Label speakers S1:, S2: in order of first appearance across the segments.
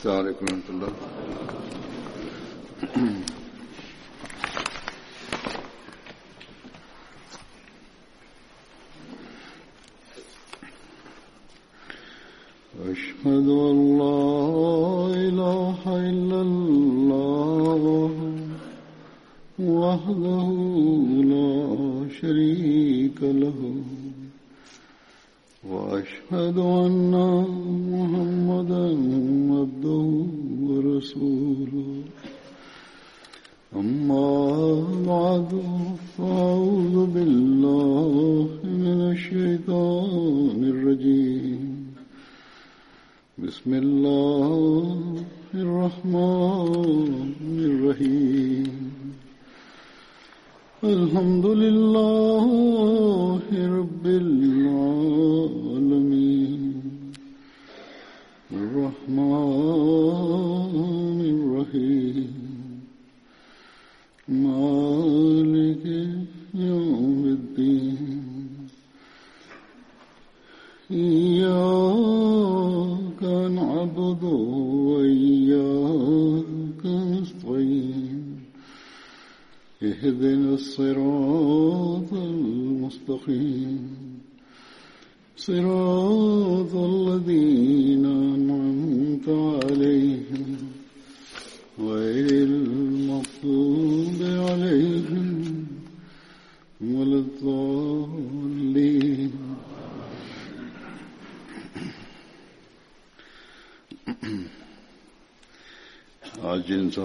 S1: السلام عليكم ورحمة الله أشهد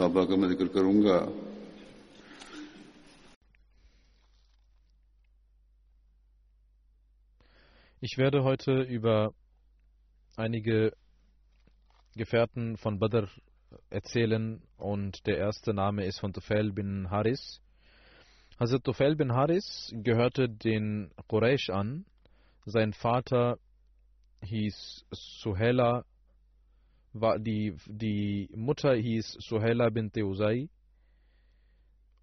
S1: सहाबा का मैं जिक्र करूंगा
S2: Ich werde heute über einige Gefährten von Badr erzählen und der erste Name ist von Tufail bin Haris. Hazrat Tufail bin Haris gehörte den Quraysh an. Sein Vater hieß Suhela, die, die Mutter hieß Suhela bin Usai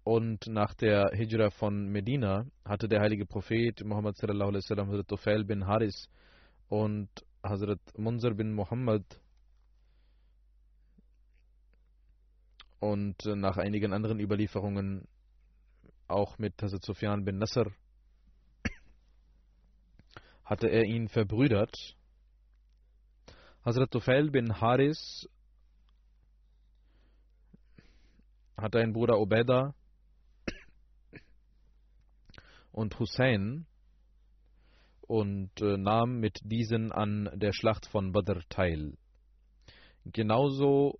S2: und nach der Hijra von Medina hatte der heilige Prophet Muhammad sallallahu alaihi wasallam Hazrat Tufail bin Haris und Hazrat Munzir bin Muhammad und nach einigen anderen Überlieferungen auch mit Hazrat Sufyan bin Nasr hatte er ihn verbrüdert. Hazrat Tufail bin Haris hatte einen Bruder Ubeda und Hussein und äh, nahm mit diesen an der Schlacht von Badr teil. Genauso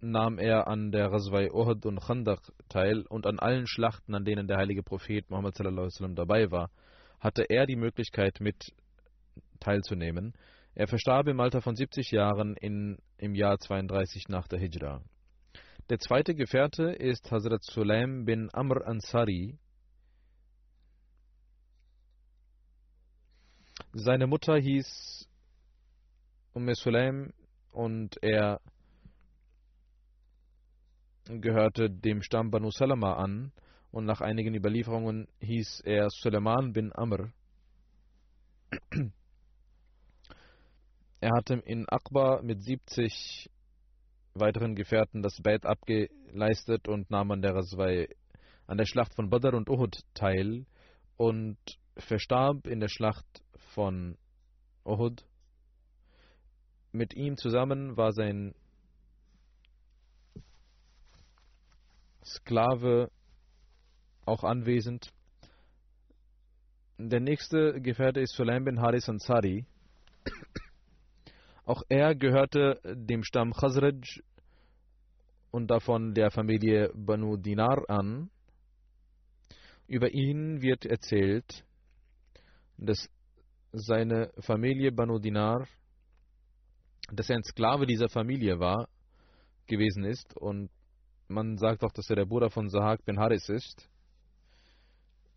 S2: nahm er an der Ghazwai Uhud und Khandaq teil und an allen Schlachten, an denen der heilige Prophet Muhammad sallallahu alaihi wasallam dabei war, hatte er die Möglichkeit mit teilzunehmen. Er verstarb im Alter von 70 Jahren in, im Jahr 32 nach der Hijra. Der zweite Gefährte ist Hazrat Sulaim bin Amr Ansari. Seine Mutter hieß Umm Sulaim und er gehörte dem Stamm Banu Salama an und nach einigen Überlieferungen hieß er Suleiman bin Amr. Er hatte in Akbar mit 70 weiteren Gefährten das Beit abgeleistet und nahm an der, Raswai, an der Schlacht von Badr und Uhud teil und verstarb in der Schlacht von Uhud. Mit ihm zusammen war sein Sklave auch anwesend. Der nächste Gefährte ist Sulaim bin Haris Ansari. Auch er gehörte dem Stamm Khazraj und davon der Familie Banu Dinar an. Über ihn wird erzählt, dass seine Familie Banu Dinar, dass er ein Sklave dieser Familie war, gewesen ist und man sagt auch, dass er der Bruder von Sahak bin Haris ist.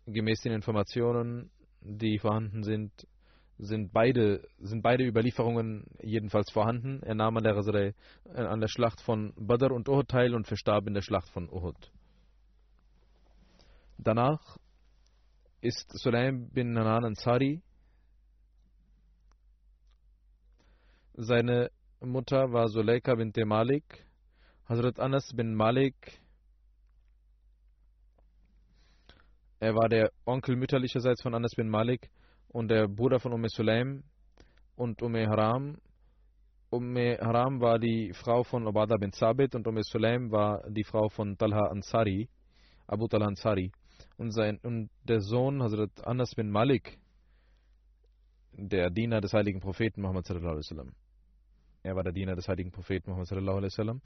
S2: Gemäß den Informationen, die vorhanden sind, sind beide, sind beide Überlieferungen jedenfalls vorhanden. Er nahm an der, Rasrei, an der Schlacht von Badr und Uhud teil und verstarb in der Schlacht von Uhud. Danach ist Sulaim bin Hanan Ansari. Seine Mutter war Suleika bint Malik. Hazrat Anas bin Malik. Er war der Onkel mütterlicherseits von Anas bin Malik und der Bruder von Umm Sulaim und Umm Haram. Umm Haram war die Frau von Obada bin Sabit und Umm Sulaim war die Frau von Talha Ansari, Abu Talha Ansari. Und, sein, und der Sohn Hazrat Anas bin Malik, der Diener des heiligen Propheten Muhammad sallallahu alaihi wasallam. Er war der Diener des heiligen Propheten Muhammad sallallahu alaihi wasallam.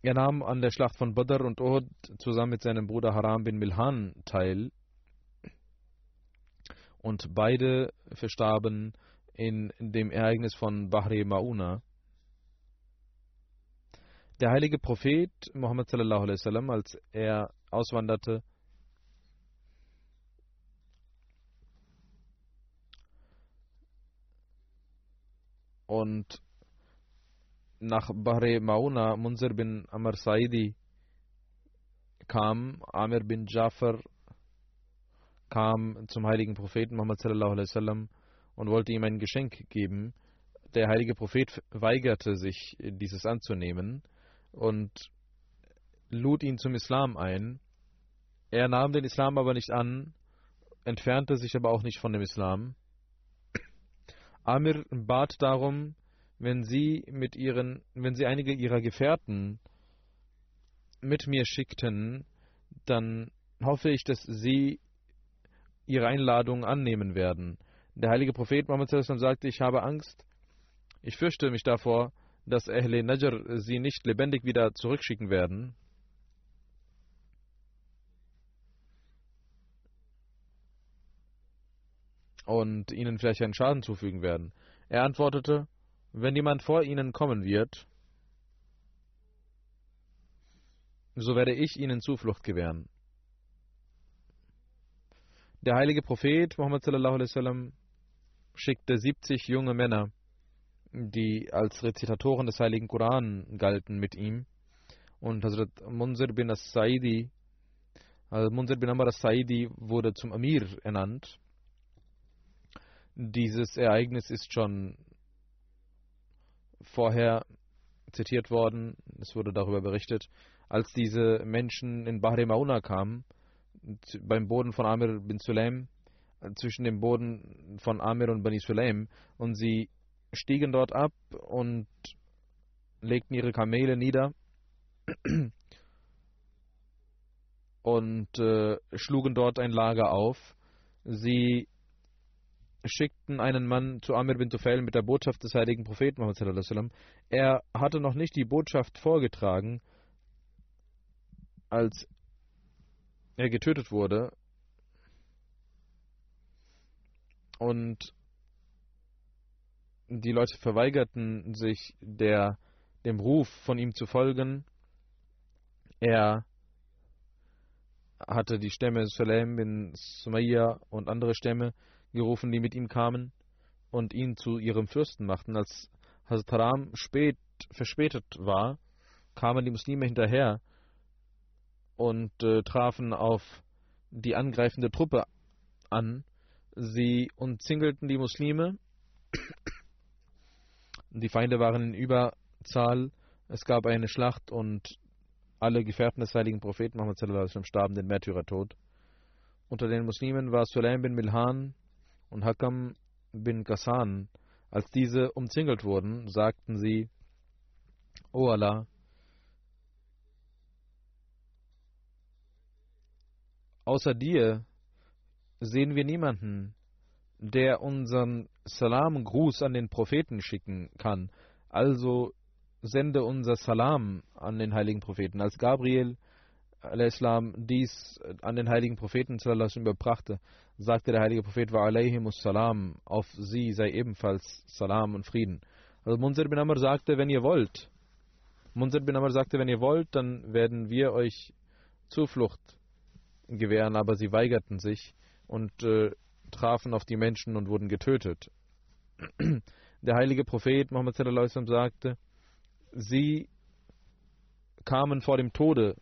S2: Er nahm an der Schlacht von Badr und Uhud zusammen mit seinem Bruder Haram bin Milhan teil. Und beide verstarben in dem Ereignis von Bahri Mauna. Der heilige Prophet Muhammad sallallahu alaihi wasallam, als er auswanderte, und nach Bahre Mauna Munzir bin Amr Saidi kam, Amir bin Jafar kam zum heiligen Propheten Muhammad sallallahu alaihi wasallam und wollte ihm ein Geschenk geben. Der heilige Prophet weigerte sich, dieses anzunehmen und lud ihn zum Islam ein. Er nahm den Islam aber nicht an, entfernte sich aber auch nicht von dem Islam. Amir bat darum, wenn sie mit ihren, wenn sie einige ihrer Gefährten mit mir schickten, dann hoffe ich, dass sie ihre Einladung annehmen werden. Der heilige Prophet Muhammad sagte, ich habe Angst, ich fürchte mich davor, dass Ahle Najr sie nicht lebendig wieder zurückschicken werden. Und ihnen vielleicht einen Schaden zufügen werden. Er antwortete, wenn jemand vor ihnen kommen wird, so werde ich ihnen Zuflucht gewähren. Der heilige Prophet Muhammad wasallam schickte 70 junge Männer, die als Rezitatoren des heiligen Koran galten, mit ihm. Und Hazrat Munzir bin as-Saidi, also Munzir bin Amr as-Saidi wurde zum Amir ernannt. Dieses Ereignis ist schon vorher zitiert worden, es wurde darüber berichtet, als diese Menschen in Bahre Mauna kamen, beim Boden von Amir bin Sulaim, zwischen dem Boden von Amir und Bani Sulaim, und sie stiegen dort ab und legten ihre Kamele nieder und äh, schlugen dort ein Lager auf. Sie schickten einen Mann zu Amir bin Tufail mit der Botschaft des heiligen Propheten Muhammad. Er hatte noch nicht die Botschaft vorgetragen, als er getötet wurde. Und die Leute verweigerten sich der, dem Ruf von ihm zu folgen. Er hatte die Stämme Sulaim bin Sumayya und andere Stämme gerufen, die mit ihm kamen und ihn zu ihrem Fürsten machten. Als Hazrat Haram spät, verspätet war, kamen die Muslime hinterher und äh, trafen auf die angreifende Truppe an. Sie umzingelten die Muslime. Die Feinde waren in Überzahl. Es gab eine Schlacht und alle Gefährten des heiligen Propheten Muhammad starben den Märtyrertod. Unter den Muslimen war Sulaim bin Milhan, und Hakam bin Ghassan, als diese umzingelt wurden, sagten sie, O Allah, außer dir sehen wir niemanden, der unseren Salam-Gruß an den Propheten schicken kann. Also sende unser Salam an den heiligen Propheten. Als Gabriel Islam dies an den heiligen Propheten überbrachte, sagte der heilige Prophet wa salam, auf sie sei ebenfalls Salam und Frieden. Also Munzir bin Amr sagte, wenn ihr wollt, Munzir bin Amr sagte, wenn ihr wollt, dann werden wir euch Zuflucht gewähren, aber sie weigerten sich und äh, trafen auf die Menschen und wurden getötet. Der heilige Prophet Muhammad sagte, sie kamen vor dem Tode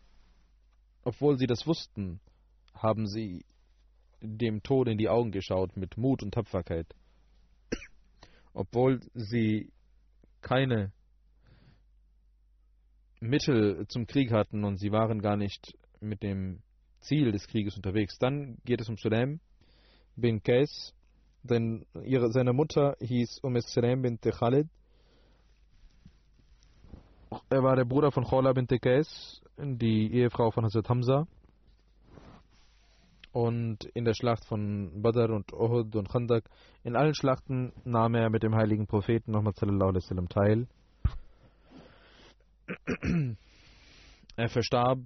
S2: obwohl sie das wussten, haben sie dem Tod in die Augen geschaut mit Mut und Tapferkeit. obwohl sie keine Mittel zum Krieg hatten und sie waren gar nicht mit dem Ziel des Krieges unterwegs. Dann geht es um Sulaim bin Qais, denn ihre, seine Mutter hieß Umm Sulaim bin Khalid. Er war der Bruder von Khawla bin Qais, die Ehefrau von Hazrat Hamza. Und in der Schlacht von Badr und Uhud und Khandak, in allen Schlachten nahm er mit dem heiligen Propheten Muhammad teil. Er verstarb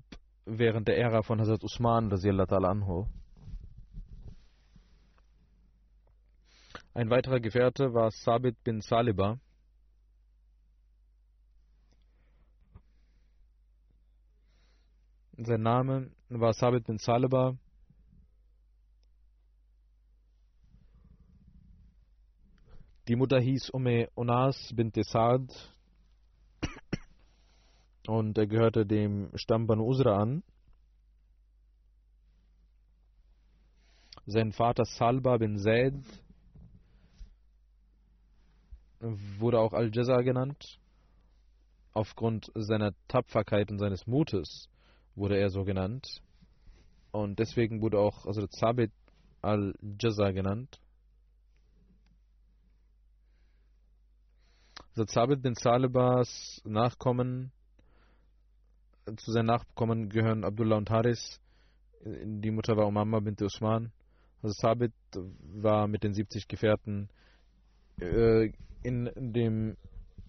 S2: während der Ära von Hazrat Usman anhu. Ein weiterer Gefährte war Sabit bin Saliba. Sein Name war Sabit bin Saliba. Die Mutter hieß Umme Unas bin Saad und er gehörte dem Stamm Banu Usra an. Sein Vater Salba bin Zaid wurde auch Al-Jaza genannt. Aufgrund seiner Tapferkeit und seines Mutes wurde er so genannt. Und deswegen wurde auch also Zabit Al-Jaza genannt. Zabit bin Salibas Nachkommen zu seinen Nachkommen gehören Abdullah und Haris. Die Mutter war Umamma bint Usman. Also Sabit war mit den 70 Gefährten äh, in dem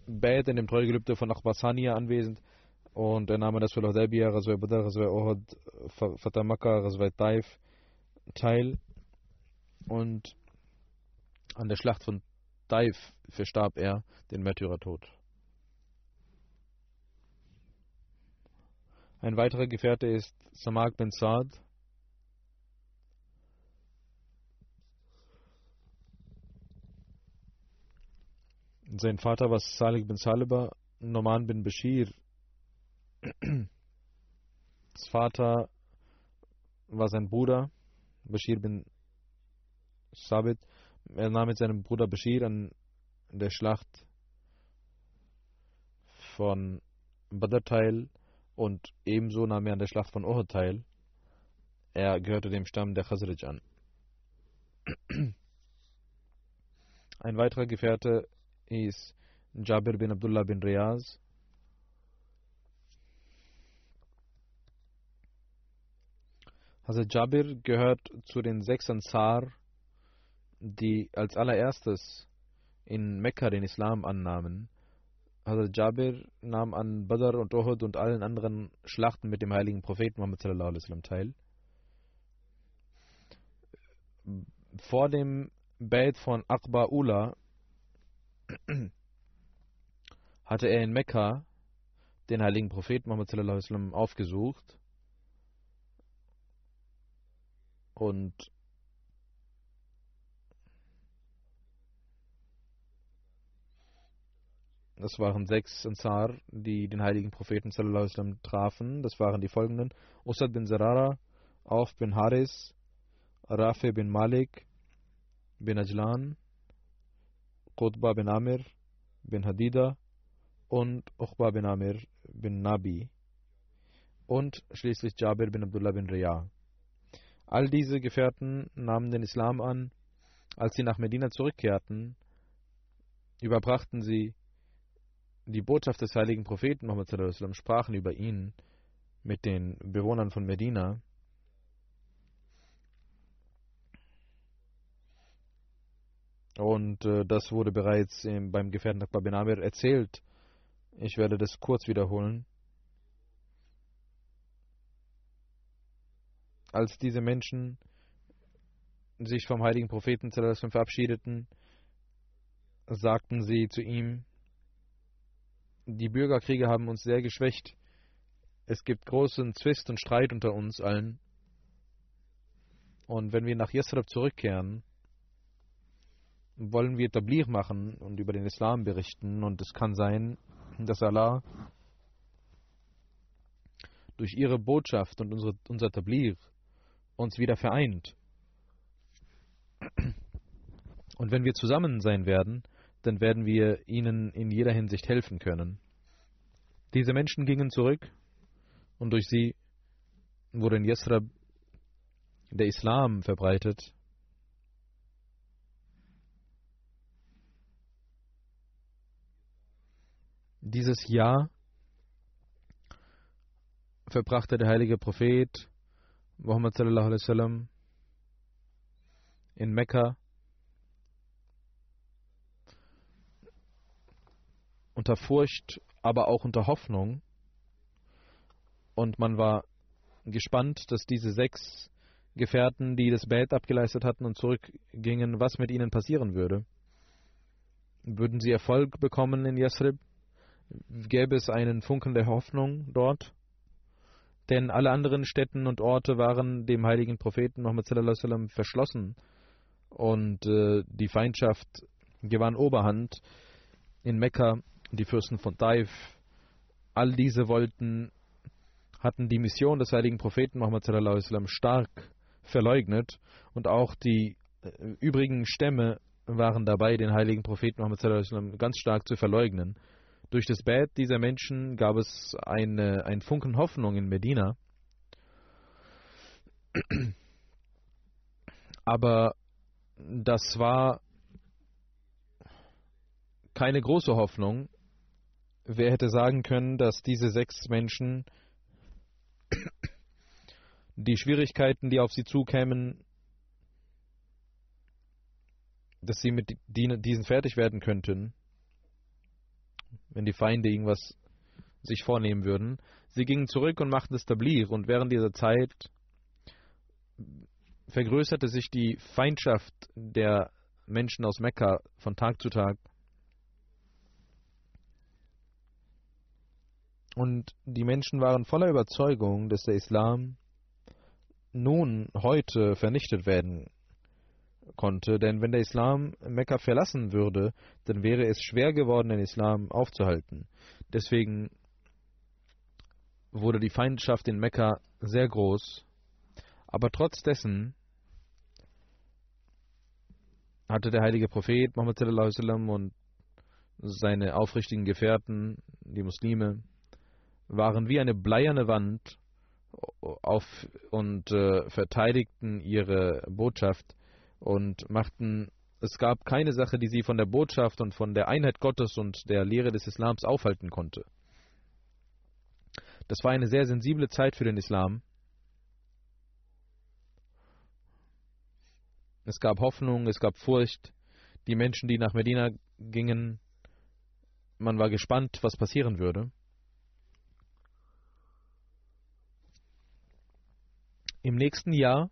S2: Bad, in dem Treugelübde von Akhbasania anwesend. Und er nahm an der Sul Hudaybiyah, Razwai Badr, Razwai Ohad, Fatah Razwai Taif teil. Und an der Schlacht von Taif verstarb er den Märtyrertod. Ein weiterer Gefährte ist Samak bin Saad. Sein Vater war Salih bin Saliba, Noman bin Bashir. Das Vater war sein Bruder, Bashir bin Sabit. Er nahm mit seinem Bruder Bashir an der Schlacht von Badr teil und ebenso nahm er an der Schlacht von Uhud teil. Er gehörte dem Stamm der Khazraj an. Ein weiterer Gefährte ist Jabir bin Abdullah bin Riyaz. Hazrat Jabir gehört zu den sechs Ansar, die als allererstes in Mekka den Islam annahmen Hazrat Jabir nahm an Badr und Uhud und allen anderen Schlachten mit dem heiligen Propheten Muhammad wasallam teil. Vor dem Beit von Aqba Ula hatte er in Mekka den heiligen Propheten Muhammad wasallam aufgesucht und Das waren sechs Ansar, die den heiligen Propheten sallam, trafen. Das waren die folgenden: Usad bin Zarara, Auf bin Haris, Rafi bin Malik, bin Ajlan, Qutba bin Amir, bin Hadida und Uqba bin Amir bin Nabi und schließlich Jabir bin Abdullah bin Riyah. All diese Gefährten nahmen den Islam an. Als sie nach Medina zurückkehrten, überbrachten sie die Botschaft des heiligen Propheten sallam, sprachen über ihn mit den Bewohnern von Medina. Und äh, das wurde bereits im, beim Gefährten Akbar bin Amir erzählt. Ich werde das kurz wiederholen. Als diese Menschen sich vom heiligen Propheten verabschiedeten, sagten sie zu ihm, die Bürgerkriege haben uns sehr geschwächt. Es gibt großen Zwist und Streit unter uns allen. Und wenn wir nach Yasrib zurückkehren, wollen wir Tablir machen und über den Islam berichten. Und es kann sein, dass Allah durch ihre Botschaft und unsere, unser Tablir uns wieder vereint. Und wenn wir zusammen sein werden, dann werden wir ihnen in jeder Hinsicht helfen können. Diese Menschen gingen zurück und durch sie wurde in Yasrab der Islam verbreitet. Dieses Jahr verbrachte der heilige Prophet Muhammad sallallahu alaihi wasallam in Mekka unter Furcht, aber auch unter Hoffnung. Und man war gespannt, dass diese sechs Gefährten, die das Bett abgeleistet hatten und zurückgingen, was mit ihnen passieren würde. Würden sie Erfolg bekommen in Yasrib? Gäbe es einen Funken der Hoffnung dort? Denn alle anderen Städten und Orte waren dem heiligen Propheten Muhammad sallam, verschlossen und äh, die Feindschaft gewann Oberhand. In Mekka die Fürsten von Taif, all diese wollten, hatten die Mission des heiligen Propheten Muhammad sallam, stark verleugnet und auch die äh, übrigen Stämme waren dabei, den heiligen Propheten Muhammad sallam, ganz stark zu verleugnen. Durch das Bett dieser Menschen gab es eine, einen Funken Hoffnung in Medina. Aber das war keine große Hoffnung, wer hätte sagen können, dass diese sechs Menschen die Schwierigkeiten, die auf sie zukämen, dass sie mit diesen fertig werden könnten, wenn die Feinde irgendwas sich vornehmen würden. Sie gingen zurück und machten das Tablir und während dieser Zeit vergrößerte sich die Feindschaft der Menschen aus Mekka von Tag zu Tag. Und die Menschen waren voller Überzeugung, dass der Islam nun heute vernichtet werden konnte, denn wenn der Islam Mekka verlassen würde, dann wäre es schwer geworden, den Islam aufzuhalten. Deswegen wurde die Feindschaft in Mekka sehr groß, aber trotz dessen hatte der heilige Prophet Muhammad und seine aufrichtigen Gefährten, die Muslime, waren wie eine bleierne Wand auf und äh, verteidigten ihre Botschaft und machten es gab keine Sache, die sie von der Botschaft und von der Einheit Gottes und der Lehre des Islams aufhalten konnte. Das war eine sehr sensible Zeit für den Islam. Es gab Hoffnung, es gab Furcht. Die Menschen, die nach Medina gingen, man war gespannt, was passieren würde. Im nächsten Jahr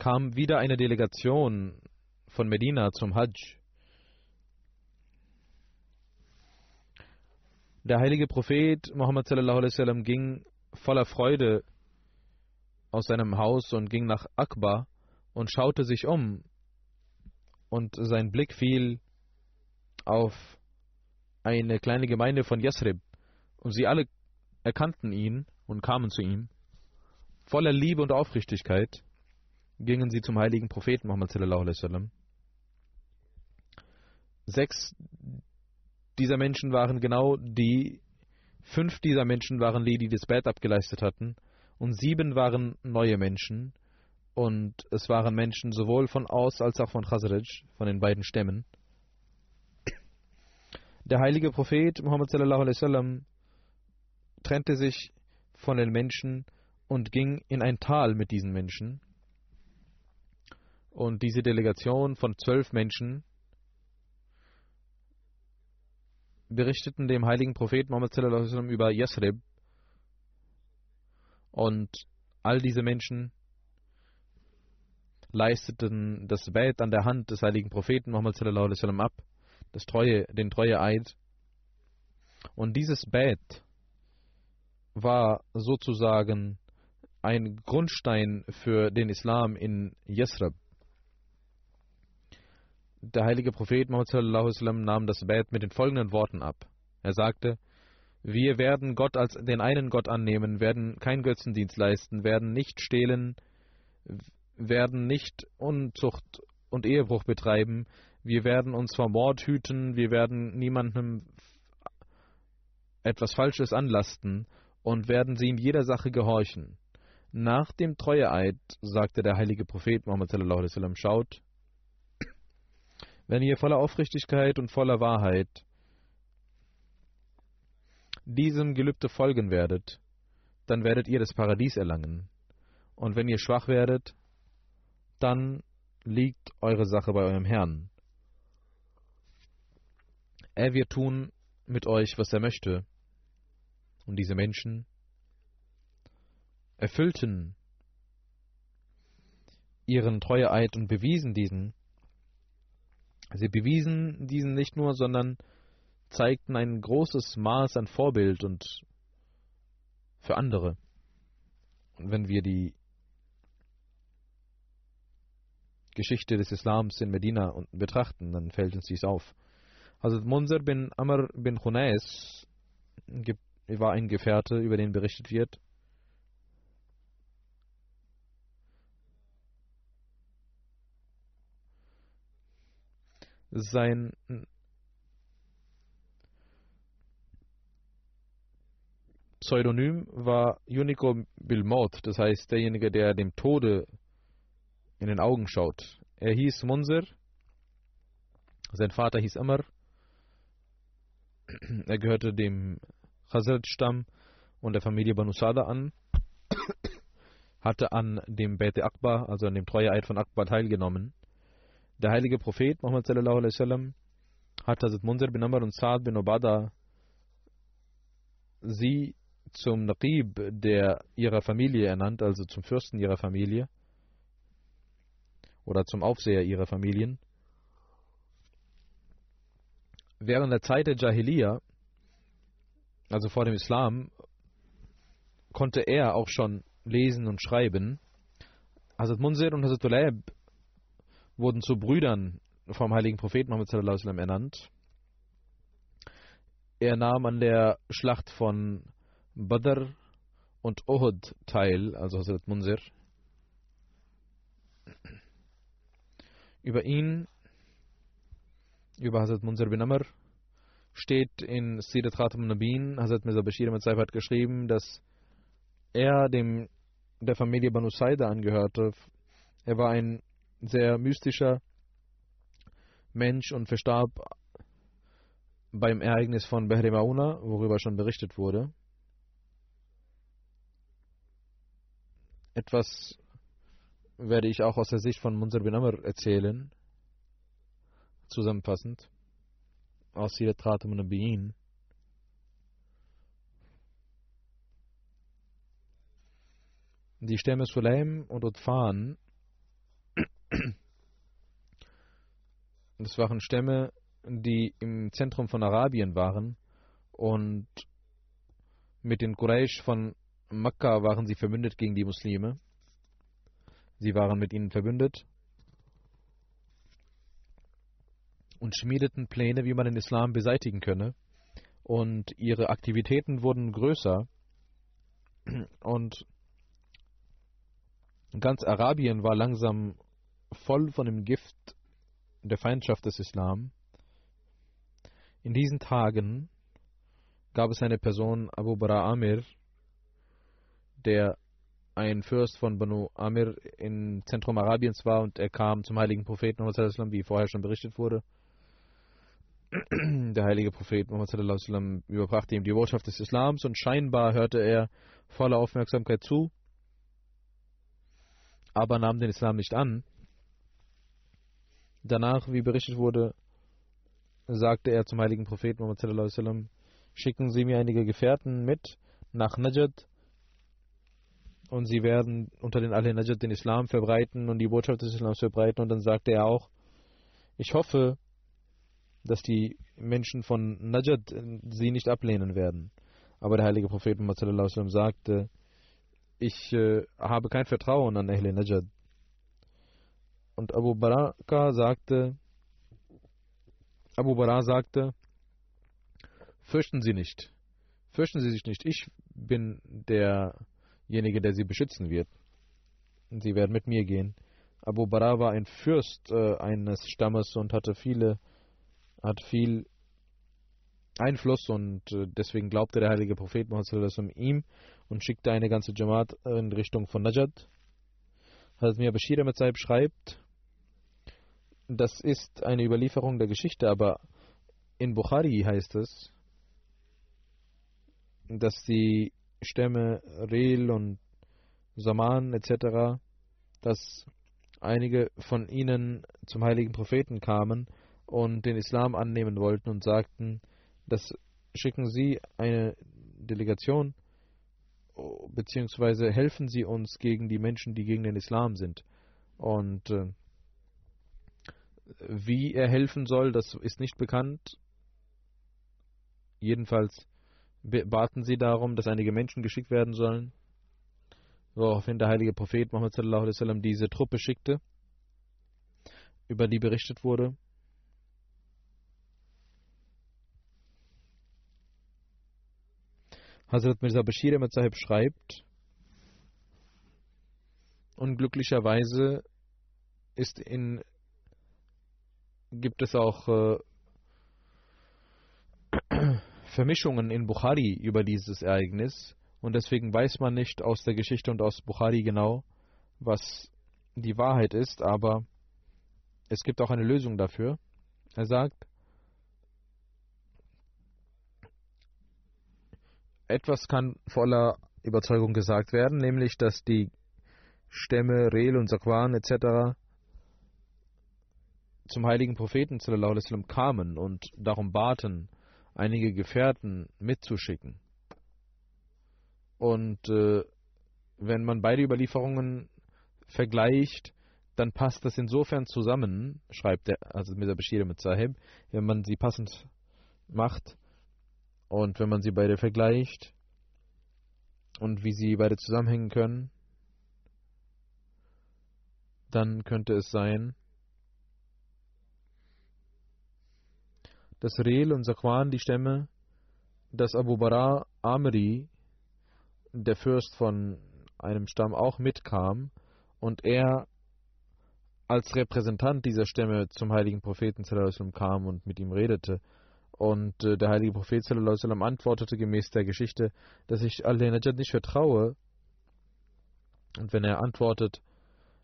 S2: kam wieder eine Delegation von Medina zum Hajj. Der heilige Prophet Muhammad sallam, ging voller Freude aus seinem Haus und ging nach Akbar und schaute sich um. Und sein Blick fiel auf eine kleine Gemeinde von Yasrib. Und sie alle erkannten ihn und kamen zu ihm. Voller Liebe und Aufrichtigkeit gingen sie zum heiligen Propheten Muhammad. Sechs dieser Menschen waren genau die, fünf dieser Menschen waren die, die das Bett abgeleistet hatten, und sieben waren neue Menschen, und es waren Menschen sowohl von Aus als auch von Khazraj, von den beiden Stämmen. Der heilige Prophet Muhammad trennte sich von den Menschen und ging in ein Tal mit diesen Menschen. Und diese Delegation von zwölf Menschen berichteten dem heiligen Propheten Muhammad über Yasrib. Und all diese Menschen leisteten das Bett an der Hand des heiligen Propheten Muhammad ab, das Treue, den Treueeid. Und dieses Bett war sozusagen ein Grundstein für den Islam in Yasrib. Der heilige Prophet Muhammad nahm das Bett mit den folgenden Worten ab. Er sagte, wir werden Gott als den einen Gott annehmen, werden kein Götzendienst leisten, werden nicht stehlen, werden nicht Unzucht und Ehebruch betreiben. Wir werden uns vor Mord hüten. Wir werden niemandem etwas Falsches anlasten und werden sie in jeder Sache gehorchen. Nach dem Treueeid sagte der heilige Prophet Muhammad wasallam, schaut, wenn ihr voller Aufrichtigkeit und voller Wahrheit diesem Gelübde folgen werdet, dann werdet ihr das Paradies erlangen. Und wenn ihr schwach werdet, dann liegt eure Sache bei eurem Herrn. Er wird tun mit euch, was er möchte. Und diese Menschen erfüllten ihren Treueeid und bewiesen diesen. Sie bewiesen diesen nicht nur, sondern zeigten ein großes Maß an Vorbild und für andere. Und wenn wir die Geschichte des Islams in Medina betrachten, dann fällt uns dies auf. Also Munzer bin Amr bin Khunais war ein Gefährte, über den berichtet wird. Sein Pseudonym war Unico Bilmaut, das heißt derjenige, der dem Tode in den Augen schaut. Er hieß Munzir, sein Vater hieß Amr, er gehörte dem Khazraj-Stamm und der Familie Banu Sada an, hatte an dem Bete Akbar, also an dem Treueeid von Akbar teilgenommen. Der heilige Prophet Muhammad sallallahu alaihi wasallam hat Hazrat Munzir bin Amr und Saad bin Obada sie zum Naqib der ihrer Familie ernannt, also zum Fürsten ihrer Familie oder zum Aufseher ihrer Familien. Während der Zeit der Jahiliya, also vor dem Islam, konnte er auch schon lesen und schreiben. Hazrat Munzir und Hazrat Ulaib wurden zu Brüdern vom heiligen Propheten Muhammad ernannt. Er nahm an der Schlacht von Badr und Uhud teil, also Hazrat Munzir. Über ihn, über Hazrat Munzir bin Amr, steht in Sirat Khatam Nabin, Hazrat Mirza Bashir mit hat geschrieben, dass er dem der Familie Banu Saida angehörte. Er war ein sehr mystischer Mensch und verstarb beim Ereignis von Behre Mauna, worüber schon berichtet wurde. Etwas werde ich auch aus der Sicht von Munzer bin Amr erzählen, zusammenfassend, Sirat Khatam Nabiyin. Die Stämme Sulaim und Utfan, das waren Stämme, die im Zentrum von Arabien waren und mit den Quraysh von Mekka waren sie verbündet gegen die Muslime. Sie waren mit ihnen verbündet und schmiedeten Pläne, wie man den Islam beseitigen könne. Und ihre Aktivitäten wurden größer. Und ganz Arabien war langsam voll von dem Gift der Feindschaft des Islam. In diesen Tagen gab es eine Person, Abu Bara Amir, der ein Fürst von Banu Amir im Zentrum Arabiens war und er kam zum heiligen Propheten wie vorher schon berichtet wurde. Der heilige Prophet Muhammad überbrachte ihm die Botschaft des Islams und scheinbar hörte er voller Aufmerksamkeit zu, aber nahm den Islam nicht an. Danach, wie berichtet wurde, sagte er zum heiligen Propheten Muhammad schicken Sie mir einige Gefährten mit nach Najad und sie werden unter den Ahl Najad den Islam verbreiten und die Botschaft des Islams verbreiten. Und dann sagte er auch, ich hoffe, dass die Menschen von Najad sie nicht ablehnen werden. Aber der heilige Prophet Muhammad sagte, ich äh, habe kein Vertrauen an Ahl Najad. Und Abu Baraka sagte, Abu Bara sagte, fürchten Sie nicht, fürchten Sie sich nicht, ich bin der derjenige, der sie beschützen wird. Sie werden mit mir gehen. Abu Bara war ein Fürst äh, eines Stammes und hatte viele, hat viel Einfluss und äh, deswegen glaubte der heilige Prophet Muhammad ihm und schickte eine ganze Jamaat in Richtung von Najad. Hazrat Mir Bashir Ahmed schreibt, das ist eine Überlieferung der Geschichte, aber in Bukhari heißt es, dass die Stämme Rel und Saman etc., dass einige von ihnen zum heiligen Propheten kamen und den Islam annehmen wollten und sagten, dass schicken Sie eine Delegation beziehungsweise helfen Sie uns gegen die Menschen, die gegen den Islam sind. Und äh, wie er helfen soll, das ist nicht bekannt. Jedenfalls baten sie darum, dass einige Menschen geschickt werden sollen, woraufhin der heilige Prophet Muhammad wasallam diese Truppe schickte, über die berichtet wurde. Hazrat Mirza Bashir Ahmad Sahib schreibt, unglücklicherweise ist in, gibt es auch äh, Vermischungen in Bukhari über dieses Ereignis und deswegen weiß man nicht aus der Geschichte und aus Bukhari genau, was die Wahrheit ist, aber es gibt auch eine Lösung dafür. Er sagt, etwas kann voller Überzeugung gesagt werden, nämlich dass die Stämme Rel und Sakwan etc. zum heiligen Propheten sallam, kamen und darum baten, einige Gefährten mitzuschicken. Und äh, wenn man beide Überlieferungen vergleicht, dann passt das insofern zusammen, schreibt der, also mit der Bashir mit Sahib, wenn man sie passend macht, und wenn man sie beide vergleicht und wie sie beide zusammenhängen können, dann könnte es sein, dass Reel und Sakwan die Stämme, dass Abu Bara Amri, der Fürst von einem Stamm, auch mitkam und er als Repräsentant dieser Stämme zum heiligen Propheten kam und mit ihm redete und äh, der heilige Prophet sallam, antwortete gemäß der Geschichte, dass ich Al-Najad nicht vertraue. Und wenn er antwortet,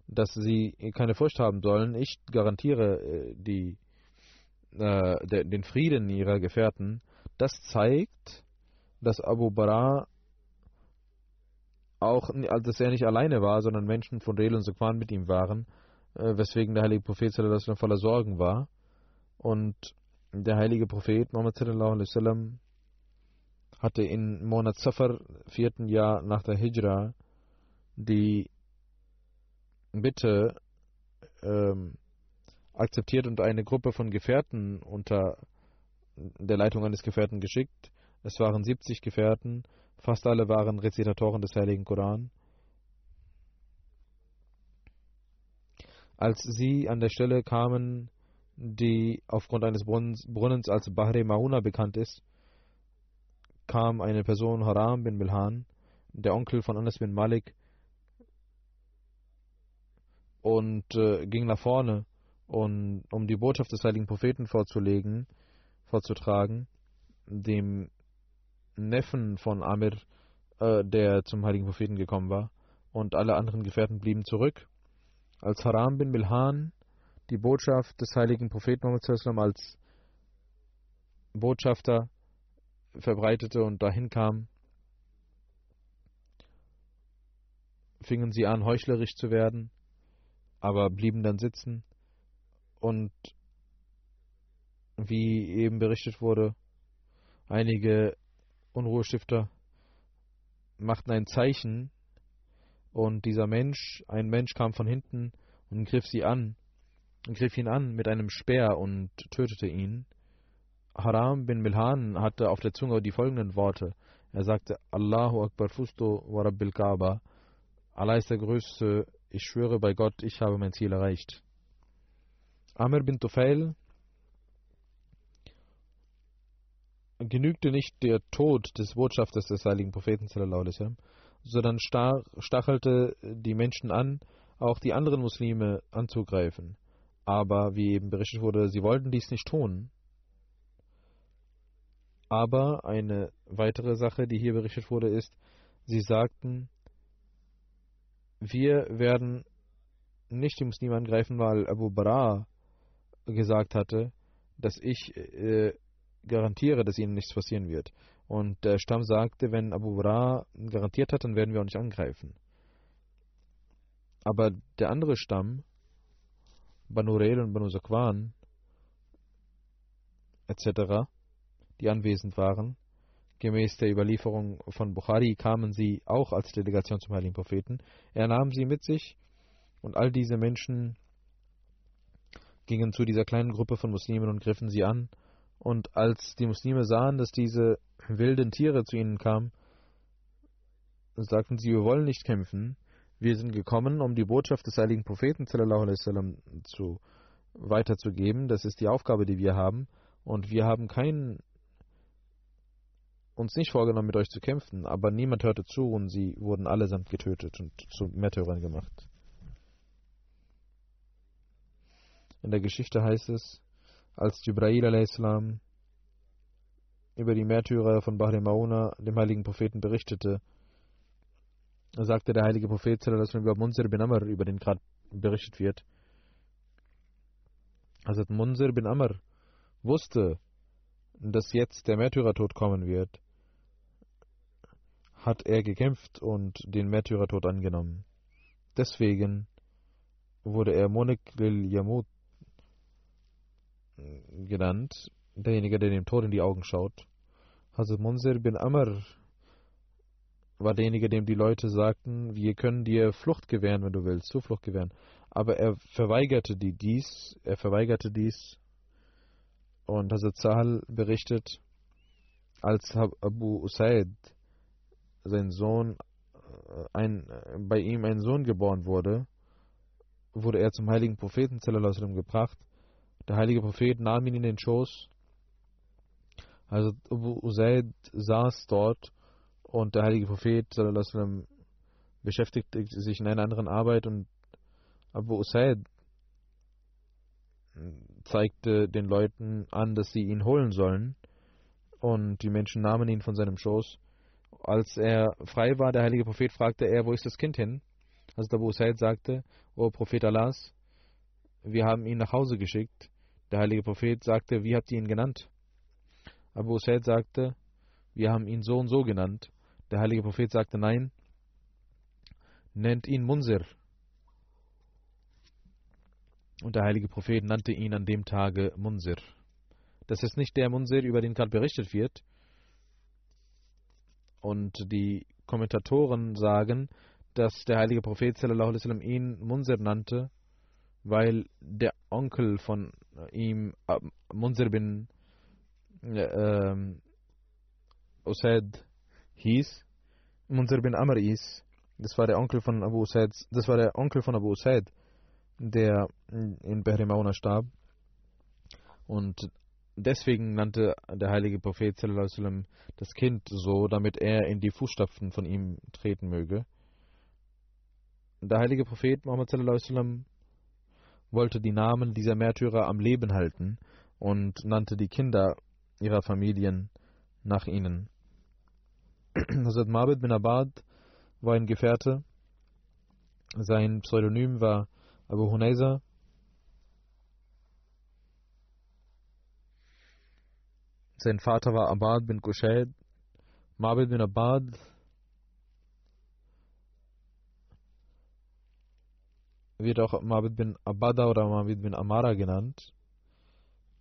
S2: dass sie keine Furcht haben sollen, ich garantiere äh, die, äh, der, den Frieden ihrer Gefährten, das zeigt, dass Abu Bara auch, dass er nicht alleine war, sondern Menschen von Rel und Sukwan mit ihm waren, äh, weswegen der heilige Prophet sallam, voller Sorgen war. Und der heilige Prophet Muhammad sallam, hatte in Monat Safar, vierten Jahr nach der Hijra, die Bitte ähm, akzeptiert und eine Gruppe von Gefährten unter der Leitung eines Gefährten geschickt. Es waren 70 Gefährten, fast alle waren Rezitatoren des Heiligen Koran. Als sie an der Stelle kamen, die aufgrund eines Brunnens, als Bahre Mauna bekannt ist, kam eine Person, Haram bin Milhan, der Onkel von Anas bin Malik, und äh, ging nach vorne, und, um die Botschaft des heiligen Propheten vorzulegen, vorzutragen, dem Neffen von Amir, äh, der zum heiligen Propheten gekommen war, und alle anderen Gefährten blieben zurück. Als Haram bin Milhan die Botschaft des heiligen Propheten Muhammad als Botschafter verbreitete und dahin kam, fingen sie an, heuchlerisch zu werden, aber blieben dann sitzen. Und wie eben berichtet wurde, einige Unruhestifter machten ein Zeichen und dieser Mensch, ein Mensch kam von hinten und griff sie an griff ihn an mit einem Speer und tötete ihn. Haram bin Milhan hatte auf der Zunge die folgenden Worte. Er sagte, Allahu Akbar Fusto wa Rabbil Kaaba. Allah ist der Größte, ich schwöre bei Gott, ich habe mein Ziel erreicht. Amr bin Tufail genügte nicht der Tod des Botschafters des heiligen Propheten, sondern stachelte die Menschen an, auch die anderen Muslime anzugreifen. Aber wie eben berichtet wurde, sie wollten dies nicht tun. Aber eine weitere Sache, die hier berichtet wurde, ist, sie sagten, wir werden nicht die Muslime angreifen, weil Abu Bara gesagt hatte, dass ich äh, garantiere, dass ihnen nichts passieren wird. Und der Stamm sagte, wenn Abu Bara garantiert hat, dann werden wir auch nicht angreifen. Aber der andere Stamm, Banu Reel und Banu Zakwan, etc., die anwesend waren, gemäß der Überlieferung von Bukhari kamen sie auch als Delegation zum Heiligen Propheten. Er nahm sie mit sich und all diese Menschen gingen zu dieser kleinen Gruppe von Muslimen und griffen sie an. Und als die Muslime sahen, dass diese wilden Tiere zu ihnen kamen, sagten sie, wir wollen nicht kämpfen, wir sind gekommen, um die Botschaft des heiligen Propheten sallam, zu, weiterzugeben. Das ist die Aufgabe, die wir haben. Und wir haben keinen, uns nicht vorgenommen, mit euch zu kämpfen. Aber niemand hörte zu und sie wurden allesamt getötet und zu Märtyrern gemacht. In der Geschichte heißt es, als Jibrail a.s. über die Märtyrer von Bahri Mauna dem heiligen Propheten berichtete, sagte der heilige Prophet über Munzir bin Amr, über den gerade berichtet wird. Also Munzir bin Amr wusste, dass jetzt der Märtyrertod kommen wird, hat er gekämpft und den Märtyrertod angenommen. Deswegen wurde er Monik lil Yamut genannt, derjenige, der dem Tod in die Augen schaut. Hazrat Munzir bin Amr war derjenige, dem die Leute sagten, wir können dir Flucht gewähren, wenn du willst, Zuflucht gewähren. Aber er verweigerte die dies, er verweigerte dies. Und Hazrat Sahal berichtet, als Abu Usaid, sein Sohn, äh, ein, bei ihm ein Sohn geboren wurde, wurde er zum heiligen Propheten gebracht. Der heilige Prophet nahm ihn in den Schoß. Also Abu Usaid saß dort und der heilige Prophet sallam, beschäftigte sich in einer anderen Arbeit und Abu Usaid zeigte den Leuten an, dass sie ihn holen sollen. Und die Menschen nahmen ihn von seinem Schoß. Als er frei war, der heilige Prophet fragte er, wo ist das Kind hin? Also Abu Usaid sagte, O Prophet Allahs, wir haben ihn nach Hause geschickt. Der heilige Prophet sagte, wie habt ihr ihn genannt? Abu Usaid sagte, wir haben ihn so und so genannt. Der heilige Prophet sagte nein, nennt ihn Munzir. Und der heilige Prophet nannte ihn an dem Tage Munzir. Das ist nicht der Munzir, über den gerade berichtet wird. Und die Kommentatoren sagen, dass der heilige Prophet sallam, ihn Munzir nannte, weil der Onkel von ihm, äh, Munzir bin äh, Usaid, hieß, Munzir bin Amr hieß. Das war der Onkel von Abu Usaid, das war der Onkel von Abu Usaid, der in Bahri Mauna starb. Und deswegen nannte der heilige Prophet sallam, das Kind so, damit er in die Fußstapfen von ihm treten möge. Der heilige Prophet Muhammad sallam, wollte die Namen dieser Märtyrer am Leben halten und nannte die Kinder ihrer Familien nach ihnen. Hazrat Mabed bin Abad war ein Gefährte. Sein Pseudonym war Abu Hunayza. Sein Vater war Abad bin Kushaid. Mabed bin Abad wird auch Mabed bin Abada oder Mabed bin Amara genannt.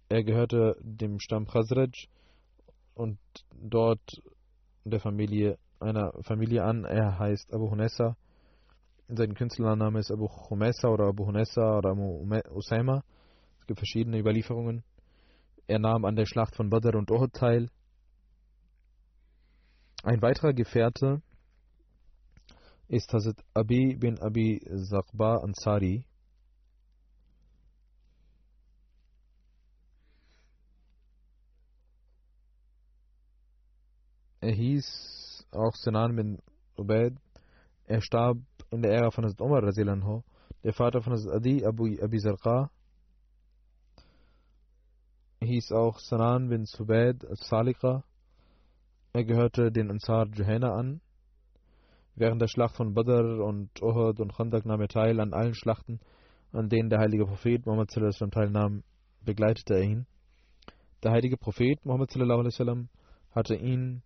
S2: Er gehörte dem Stamm Khazraj und dort der Familie einer Familie an. Er heißt Abu Hunessa. Sein Künstlername ist Abu Humessa oder Abu Hunessa oder Abu Usaima. Es gibt verschiedene Überlieferungen. Er nahm an der Schlacht von Badr und Uhud teil. Ein weiterer Gefährte ist Hazrat Abi bin Abi Zaqba Ansari. Er hieß auch Sinan bin Ubaid. Er starb in der Ära von Hazrat Umar. Der Vater von Adi, Abu Abi Zarqa, hieß auch Sanan bin Subaid al-Salika. Er gehörte den Ansar Juhayna an. Während der Schlacht von Badr und Uhud und Khandak nahm er teil an allen Schlachten, an denen der heilige Prophet Muhammad teilnahm, begleitete er ihn. Der heilige Prophet Muhammad hatte ihn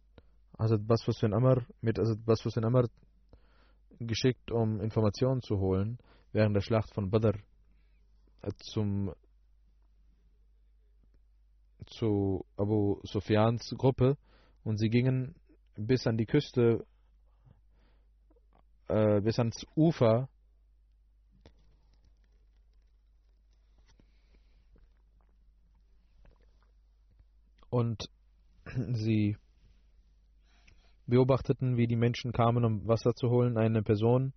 S2: Hazrat Basfus bin Amr mit Hazrat Basfus bin Amr geschickt, um Informationen zu holen während der Schlacht von Badr äh, zum zu Abu Sufyans Gruppe? Und sie gingen bis an die Küste, äh, bis ans Ufer. Und sie beobachteten, wie die Menschen kamen, um Wasser zu holen. Eine Person,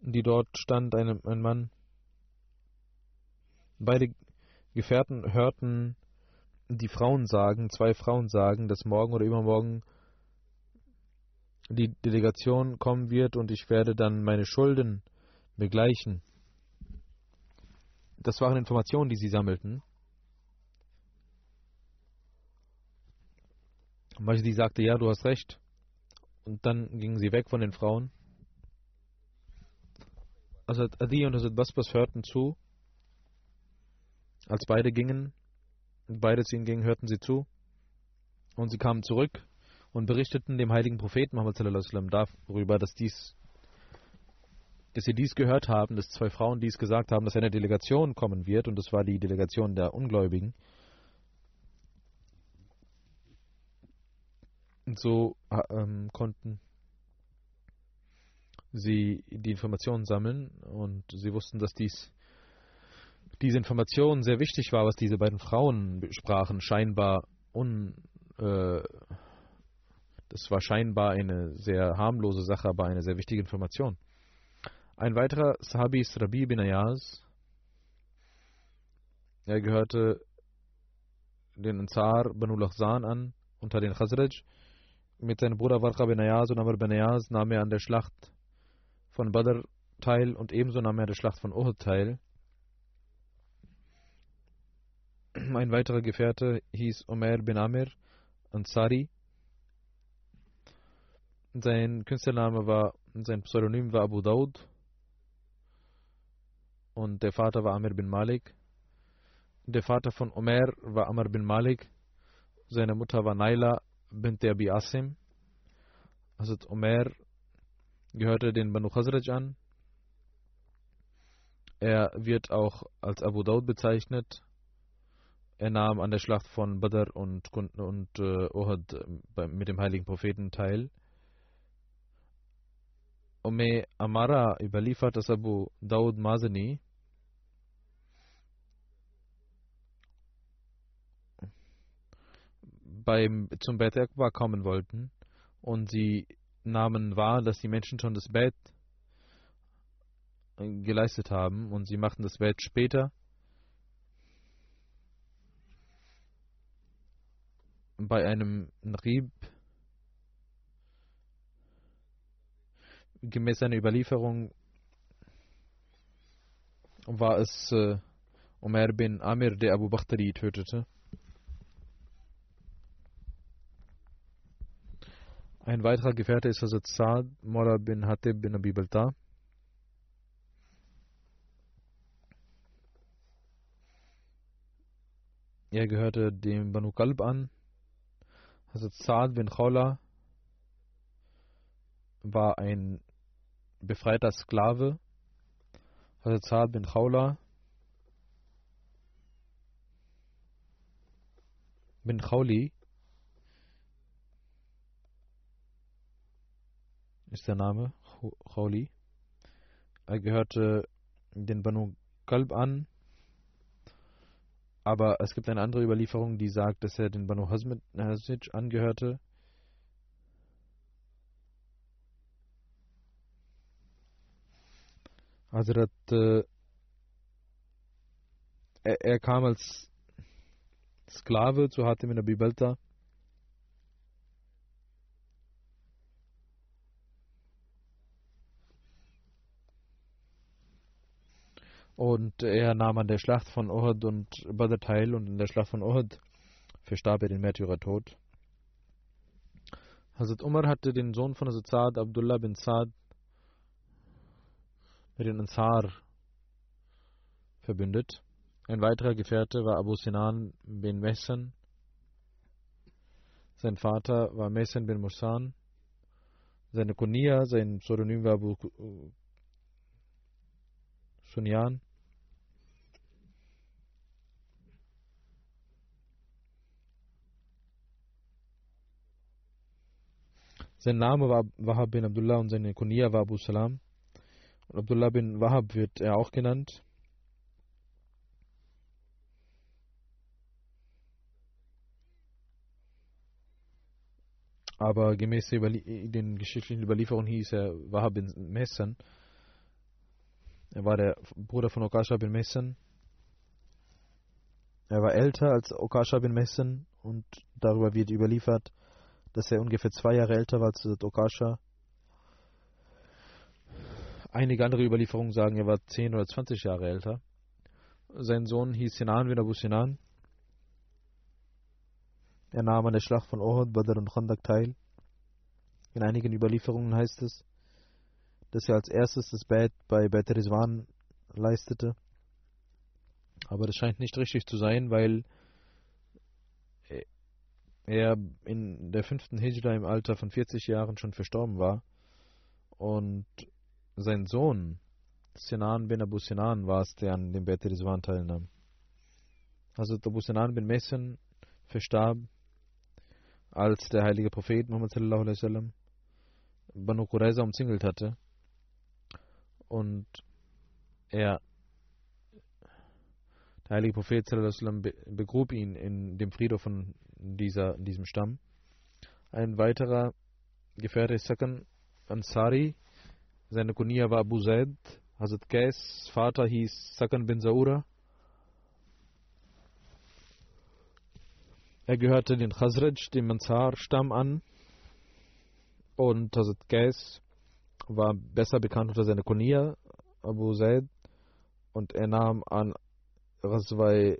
S2: die dort stand, ein, ein Mann. Beide Gefährten hörten die Frauen sagen, zwei Frauen sagen, dass morgen oder übermorgen die Delegation kommen wird und ich werde dann meine Schulden begleichen. Das waren Informationen, die sie sammelten. Majdi sagte, ja, du hast recht. Und dann gingen sie weg von den Frauen. Hazrat Adi und Hazrat Basbas hörten zu. Als beide gingen, beide zu ihnen gingen, hörten sie zu. Und sie kamen zurück und berichteten dem heiligen Propheten Muhammad darüber, dass dies dass sie dies gehört haben, dass zwei Frauen dies gesagt haben, dass eine Delegation kommen wird, und das war die Delegation der Ungläubigen. Und so ähm, konnten sie die Informationen sammeln und sie wussten, dass dies diese Information sehr wichtig war, was diese beiden Frauen besprachen. Scheinbar un, äh, das war scheinbar eine sehr harmlose Sache, aber eine sehr wichtige Information. Ein weiterer Sahabi ist Rabi bin Ayaz. Er gehörte den Ansar Banu Lahzan an, unter den Khazraj. Mit seinem Bruder Warqa bin Ayaz und Amr bin Ayaz nahm er an der Schlacht von Badr teil und ebenso nahm er an der Schlacht von Uhud teil. Ein weiterer Gefährte hieß Omer bin Amir Ansari. Sein Künstlername war, sein Pseudonym war Abu Daud. Und der Vater war Amir bin Malik. Der Vater von Omer war Amr bin Malik. Seine Mutter war Naila bint Abi Asim. Hazrat Omer gehörte den Banu Khazraj an. Er wird auch als Abu Daud bezeichnet. Er nahm an der Schlacht von Badr und, und äh, Uhud äh, mit dem heiligen Propheten teil. Umme Amara überliefert, dass Abu Daud Mazani beim, zum Beit Akbar kommen wollten und sie nahmen wahr, dass die Menschen schon das Bett geleistet haben und sie machten das Bett später. Bei einem Rieb gemäß einer Überlieferung war es äh, Umar bin Amir, der Abu Bakhtari tötete. Ein weiterer Gefährte ist Hazrat Saad Mora bin Hatib bin Abi Balta. Er gehörte dem Banu Kalb an. Hazrat Saad bin Khawla war ein befreiter Sklave. Hazrat Saad bin Khawla bin Khawli ist der Name, Khawli. Er gehörte den Banu Kalb an, aber es gibt eine andere Überlieferung, die sagt, dass er den Banu Hazmid angehörte. Hazrat, äh, er, er, kam als Sklave zu Hatim in Abi Und er nahm an der Schlacht von Uhud und Badr teil und in der Schlacht von Uhud verstarb er den Märtyrertod. Hazrat Umar hatte den Sohn von Hazrat Saad, Abdullah bin Saad, mit den Ansar verbündet. Ein weiterer Gefährte war Abu Sinan bin Mehsan. Sein Vater war Mehsan bin Musan. Seine Kunia, sein Pseudonym war Abu Sunyan. Sein Name war Wahab bin Abdullah und seine Kunia war Abu Salam. Und Abdullah bin Wahab wird er auch genannt. Aber gemäß den geschichtlichen Überlieferungen hieß er Wahab bin Messan. Er war der Bruder von Okasha bin Messan. Er war älter als Okasha bin Messan und darüber wird überliefert, dass er ungefähr zwei Jahre älter war als Okasha. Einige andere Überlieferungen sagen, er war 10 oder 20 Jahre älter. Sein Sohn hieß Sinan bin Abu Sinan. Er nahm an der Schlacht von Ohud, Badr und Khandak teil. In einigen Überlieferungen heißt es, dass er als erstes das Bett bei Bet Rizwan leistete. Aber das scheint nicht richtig zu sein, weil er in der fünften Hijra im Alter von 40 Jahren schon verstorben war. Und sein Sohn, Sinan bin Abu Sinan, war es, der an dem Bet Rizwan teilnahm. Also Abu Sinan bin Messen verstarb, als der heilige Prophet Muhammad sallallahu alaihi wasallam Banu Qurayza umzingelt hatte und er der heilige Prophet sallallahu alaihi wasallam begrub ihn in dem Friedhof von dieser, diesem Stamm. Ein weiterer Gefährte ist Sakan Ansari, seine Kunia war Abu Zaid. Hazrat Qais Vater hieß Sakan bin Saura. Er gehörte den Khazraj, dem Ansar-Stamm an. Und Hazrat Qais war besser bekannt unter seiner Kunia, Abu Zaid. Und er nahm an Ghazwai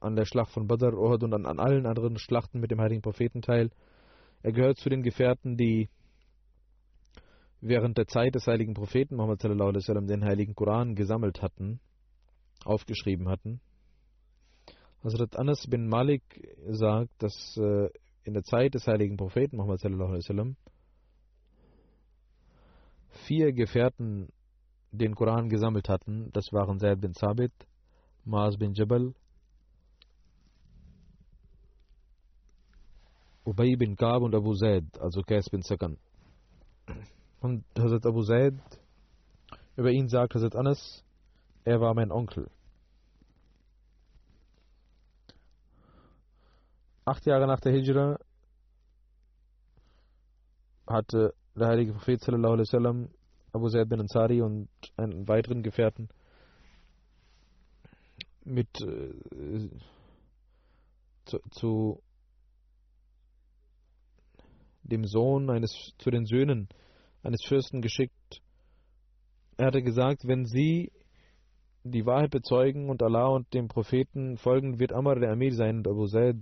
S2: an der Schlacht von Badr, Uhud und an, an allen anderen Schlachten mit dem heiligen Propheten teil. Er gehört zu den Gefährten, die während der Zeit des heiligen Propheten Muhammad wasallam den heiligen Koran gesammelt hatten, aufgeschrieben hatten. Hazrat Anas bin Malik sagt, dass äh, in der Zeit des heiligen Propheten Muhammad wasallam vier Gefährten den Koran gesammelt hatten. Das waren Zaid bin Sabit, Maas bin Jabal, Ubay bin Kab und Abu Zaid, also Qais bin Sakan. Und Hazrat Abu Zaid, über ihn sagt Hazrat Anas, er war mein Onkel. Acht Jahre nach der Hijra hatte der heilige Prophet sallallahu alaihi wasallam Abu Zaid bin Ansari und einen weiteren Gefährten mit äh, zu, zu dem Sohn eines zu den Söhnen eines Fürsten geschickt. Er hatte gesagt, wenn sie die Wahrheit bezeugen und Allah und dem Propheten folgen, wird Amr der Amir sein und Abu Zaid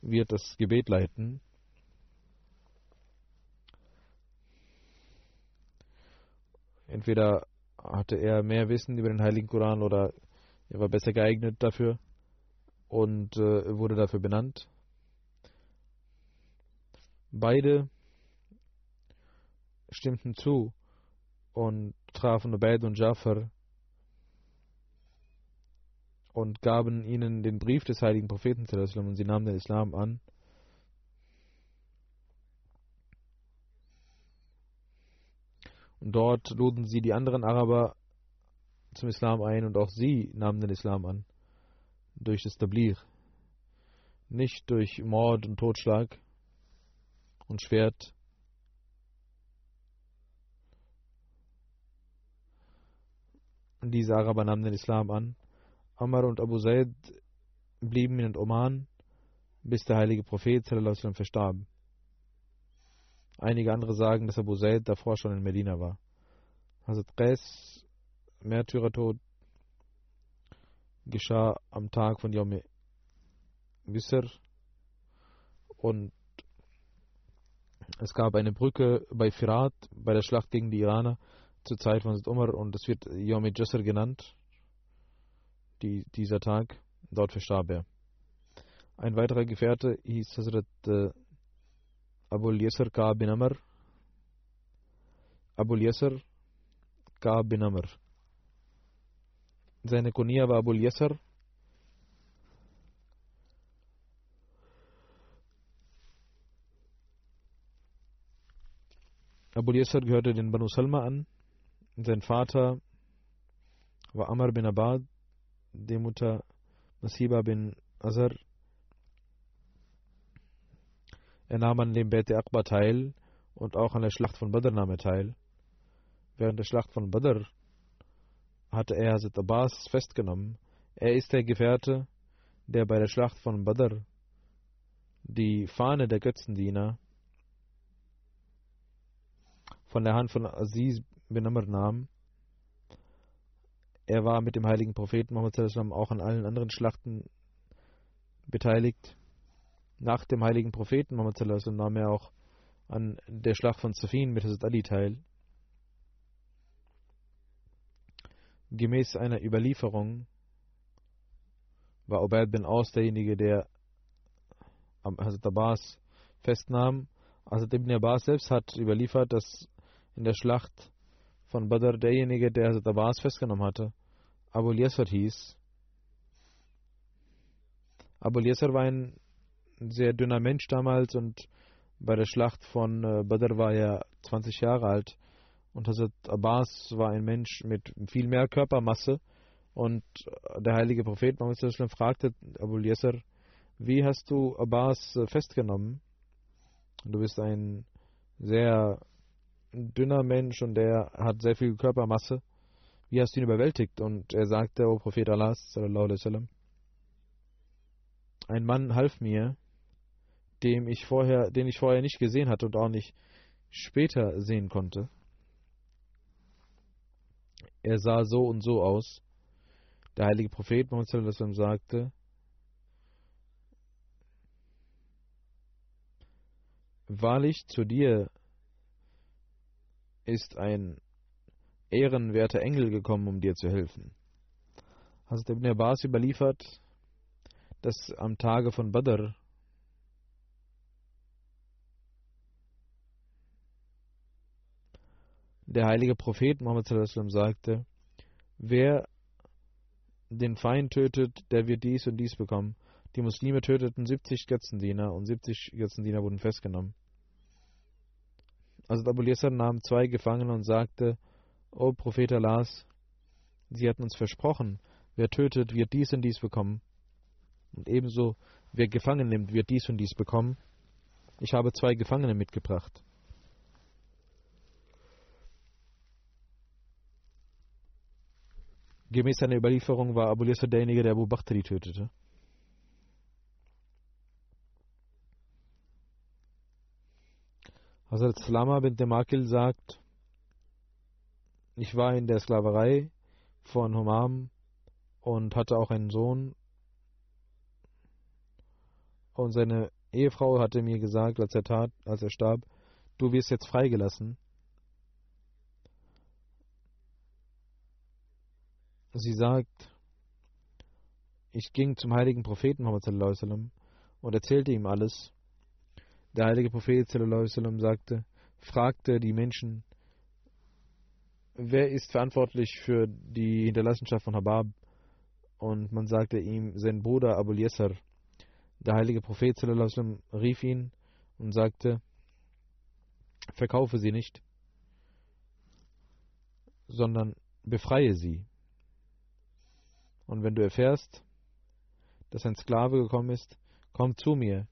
S2: wird das Gebet leiten. Entweder hatte er mehr Wissen über den Heiligen Koran oder er war besser geeignet dafür und äh, wurde dafür benannt. Beide stimmten zu und trafen Ubaid und Jafar und gaben ihnen den Brief des heiligen Propheten und sie nahmen den Islam an. Und dort luden sie die anderen Araber zum Islam ein und auch sie nahmen den Islam an. Durch das Tablir. Nicht durch Mord und Totschlag und Schwert. Diese Araber nahmen den Islam an. Amr und Abu Zaid blieben in Oman, bis der heilige Prophet sallam, verstarb. Einige andere sagen, dass Abu Zaid davor schon in Medina war. Hazrat Qais, Märtyrertod, geschah am Tag von Yom Wisr und es gab eine Brücke bei Firat bei der Schlacht gegen die Iraner zur Zeit von Umar und es wird Yom Jasser genannt, die, dieser Tag. Dort verstarb er. Ein weiterer Gefährte hieß Hazrat äh, Abul Yasser Ka bin Amr. Abul Yasser Ka bin Amr. Seine Kunia war Abul Yasser. Abul Yasser gehörte den Banu Salma an. Sein Vater war Amr bin Abad, die Mutter Nasiba bin Azar. Er nahm an dem Bet Akbar teil und auch an der Schlacht von Badr nahm er teil. Während der Schlacht von Badr hatte er Hazrat Abbas festgenommen. Er ist der Gefährte, der bei der Schlacht von Badr die Fahne der Götzendiener von der Hand von Aziz bin Amr nahm. Er war mit dem heiligen Propheten Muhammad auch an allen anderen Schlachten beteiligt. Nach dem heiligen Propheten Muhammad nahm er auch an der Schlacht von Safin mit Hazrat Ali teil. Gemäß einer Überlieferung war Ubaid bin Aus derjenige, der Hazrat Abbas festnahm. Hazrat Ibn Abbas selbst hat überliefert, dass in der Schlacht von Badr derjenige, der Hazrat Abbas festgenommen hatte, Abu Yasser hieß. Abu Yasser war ein sehr dünner Mensch damals und bei der Schlacht von äh, Badr war er 20 Jahre alt. Und Hazrat Abbas war ein Mensch mit viel mehr Körpermasse. Und der heilige Prophet Muhammad fragte Abu Yasser, wie hast du Abbas äh, festgenommen? Du bist ein sehr dünner Mensch und der hat sehr viel Körpermasse. Wie hast du ihn überwältigt? Und er sagte, O Prophet Allah, ein Mann half mir, dem ich vorher, den ich vorher nicht gesehen hatte und auch nicht später sehen konnte. Er sah so und so aus. Der heilige Prophet Muhammad sagte, Wahrlich zu dir ist ein ehrenwerter Engel gekommen, um dir zu helfen. Hazrat Ibn Abbas überliefert, dass am Tage von Badr der heilige Prophet Muhammad sagte, wer den Feind tötet, der wird dies und dies bekommen. Die Muslime töteten 70 Götzendiener und 70 Götzendiener wurden festgenommen. Also Abu Yasser nahm zwei Gefangene und sagte, O Prophet Allahs, sie hatten uns versprochen, wer tötet, wird dies und dies bekommen. Und ebenso, wer gefangen nimmt, wird dies und dies bekommen. Ich habe zwei Gefangene mitgebracht. Gemäß seiner Überlieferung war Abu Yasser derjenige, der Abu Bakhtari tötete. Hazrat Salama bin Demakil sagt, ich war in der Sklaverei von Humam und hatte auch einen Sohn. Und seine Ehefrau hatte mir gesagt, als er tat, als er starb, du wirst jetzt freigelassen. Sie sagt, ich ging zum heiligen Propheten Muhammad und erzählte ihm alles. Der heilige Prophet sallam, sagte, fragte die Menschen, wer ist verantwortlich für die Hinterlassenschaft von Habab? Und man sagte ihm, sein Bruder Abu Yasser. Der heilige Prophet sallam, rief ihn und sagte, verkaufe sie nicht, sondern befreie sie. Und wenn du erfährst, dass ein Sklave gekommen ist, komm zu mir,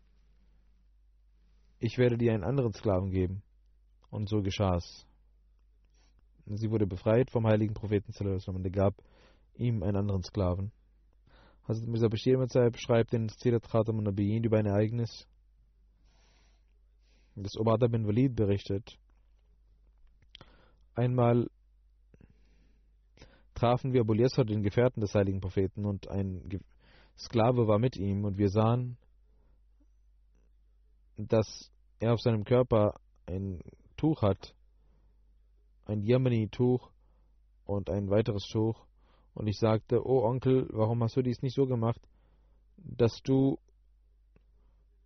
S2: ich werde dir einen anderen Sklaven geben. Und so geschah es. Sie wurde befreit vom heiligen Propheten und er gab ihm einen anderen Sklaven. Hazrat Mirza Bashir beschreibt in Sirat Khatam und Nabiyin über ein Ereignis, das Obada bin Walid berichtet. Einmal trafen wir Abu den Gefährten des heiligen Propheten, und ein Sklave war mit ihm, und wir sahen, dass er auf seinem Körper ein Tuch hat, ein Yemeni-Tuch und ein weiteres Tuch. Und ich sagte, oh Onkel, warum hast du dies nicht so gemacht, dass du